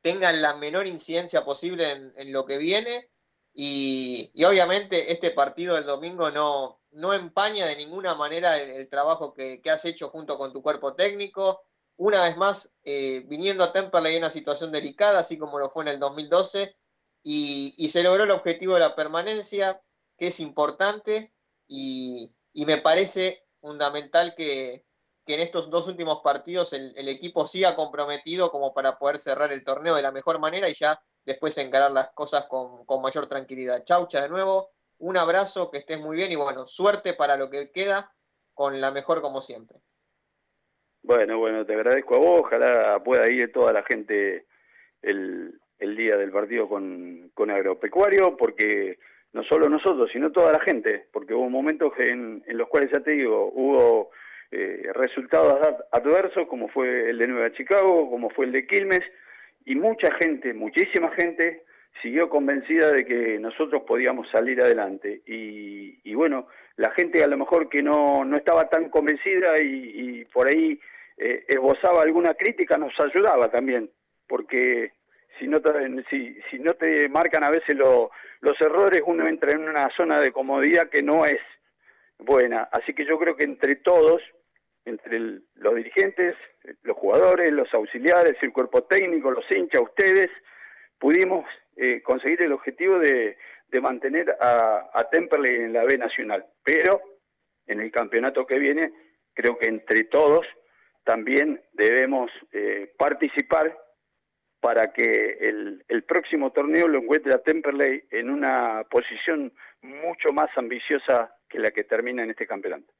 tengan la menor incidencia posible en, lo que viene y, obviamente este partido del domingo no, no empaña de ninguna manera el, trabajo que, has hecho junto con tu cuerpo técnico. Una vez más, eh, viniendo a Temperley en una situación delicada, así como lo fue en el 2012, y, se logró el objetivo de la permanencia, que es importante, y, me parece fundamental que, en estos dos últimos partidos el, equipo siga comprometido como para poder cerrar el torneo de la mejor manera y ya después encarar las cosas con, mayor tranquilidad. Chaucha de nuevo, un abrazo, que estés muy bien y bueno, suerte para lo que queda con la mejor como siempre. Bueno, bueno, te agradezco a vos, ojalá pueda ir toda la gente el, el día del partido con, con Agropecuario, porque no solo nosotros, sino toda la gente, porque hubo momentos en, en los cuales ya te digo, hubo eh, resultados adversos como fue el de Nueva Chicago, como fue el de Quilmes, y mucha gente, muchísima gente, siguió convencida de que nosotros podíamos salir adelante. Y, bueno, la gente a lo mejor que no, no estaba tan convencida y, por ahí eh, esbozaba alguna crítica nos ayudaba también, porque si no te, si, no te marcan a veces los errores, uno entra en una zona de comodidad que no es buena. Así que yo creo que entre todos entre los dirigentes, los jugadores, los auxiliares, el cuerpo técnico, los hinchas, ustedes, pudimos eh, conseguir el objetivo de, mantener a, a, Temperley en la B Nacional. Pero en el campeonato que viene, creo que entre todos también debemos eh, participar para que el, próximo torneo lo encuentre a Temperley en una posición mucho más ambiciosa que la que termina en este campeonato.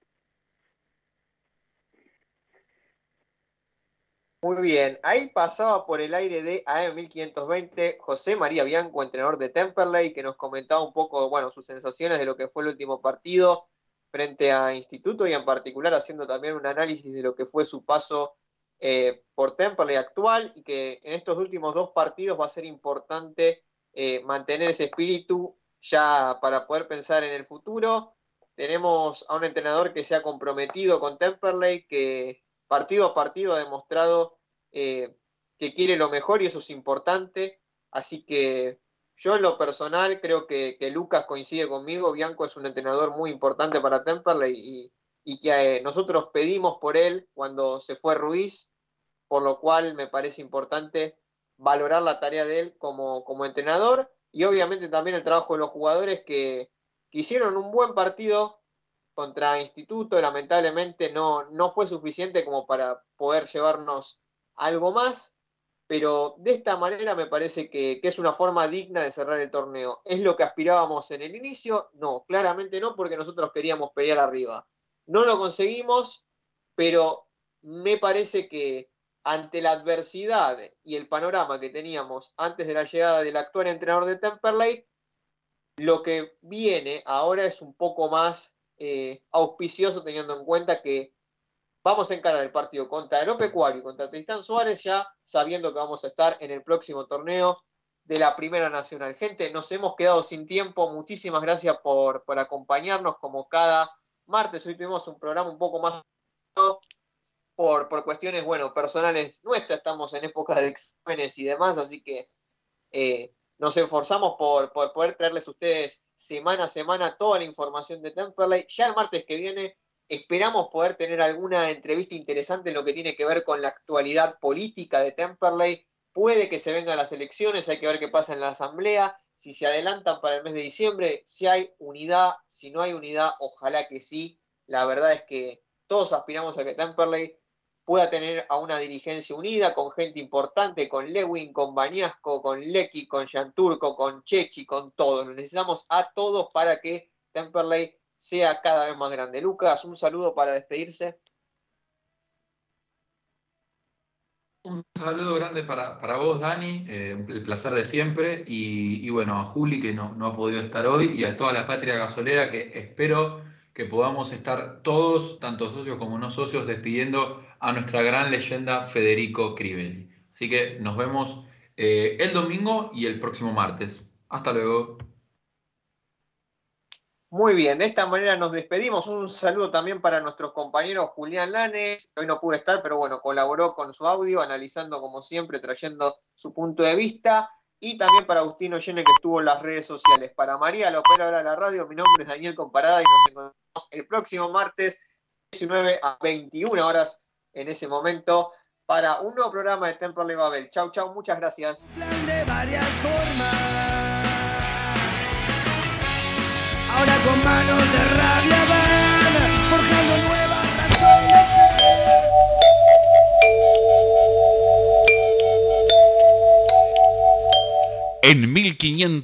Muy bien, ahí pasaba por el aire de AM1520 José María Bianco, entrenador de Temperley, que nos comentaba un poco, bueno, sus sensaciones de lo que fue el último partido frente a Instituto y en particular haciendo también un análisis de lo que fue su paso eh, por Temperley actual y que en estos últimos dos partidos va a ser importante eh, mantener ese espíritu ya para poder pensar en el futuro. Tenemos a un entrenador que se ha comprometido con Temperley, que partido a partido ha demostrado eh, que quiere lo mejor y eso es importante. Así que yo en lo personal creo que, Lucas coincide conmigo. Bianco es un entrenador muy importante para Temperley y, y que eh, nosotros pedimos por él cuando se fue Ruiz, por lo cual me parece importante valorar la tarea de él como, como entrenador y obviamente también el trabajo de los jugadores que, que hicieron un buen partido contra Instituto, lamentablemente no, no fue suficiente como para poder llevarnos algo más, pero de esta manera me parece que, es una forma digna de cerrar el torneo. ¿Es lo que aspirábamos en el inicio? No, claramente no, porque nosotros queríamos pelear arriba. No lo conseguimos, pero me parece que ante la adversidad y el panorama que teníamos antes de la llegada del actual entrenador de Temperley, lo que viene ahora es un poco más eh, auspicioso teniendo en cuenta que vamos a encarar el partido contra Aeropecuario y contra Tristán Suárez ya sabiendo que vamos a estar en el próximo torneo de la Primera Nacional. Gente, nos hemos quedado sin tiempo. Muchísimas gracias por, acompañarnos como cada martes. Hoy tuvimos un programa un poco más por, por cuestiones, bueno, personales nuestras. Estamos en época de exámenes y demás, así que eh, nos esforzamos por, por poder traerles a ustedes semana a semana toda la información de Temperley. Ya el martes que viene esperamos poder tener alguna entrevista interesante en lo que tiene que ver con la actualidad política de Temperley. Puede que se vengan las elecciones, hay que ver qué pasa en la asamblea, si se adelantan para el mes de diciembre, si hay unidad, si no hay unidad, ojalá que sí. La verdad es que todos aspiramos a que Temperley pueda tener a una dirigencia unida, con gente importante, con Lewin, con Bañasco, con Lecky, con Yanturco, con Chechi, con todos. necesitamos a todos para que Temperley sea cada vez más grande. Lucas, un saludo para despedirse. Un saludo grande para, para vos, Dani, eh, el placer de siempre, y, bueno, a Juli que no, no ha podido estar hoy, y a toda la patria gasolera que espero que podamos estar todos, tanto socios como no socios, despidiendo a nuestra gran leyenda Federico Crivelli. Así que nos vemos eh, el domingo y el próximo martes. Hasta luego. Muy bien, de esta manera nos despedimos. Un saludo también para nuestro compañero Julián Lanes, hoy no pudo estar, pero bueno, colaboró con su audio, analizando como siempre, trayendo su punto de vista. Y también para Agustino Yene, que estuvo en las redes sociales. Para María, la operadora de la radio, mi nombre es Daniel Comparada y nos encontramos el próximo martes, 19 a 21 horas en ese momento, para un nuevo programa de Temple Babel. Chau, chau, muchas gracias. de varias formas. Ahora con manos de rabia van forjando nuevas razones. En 1500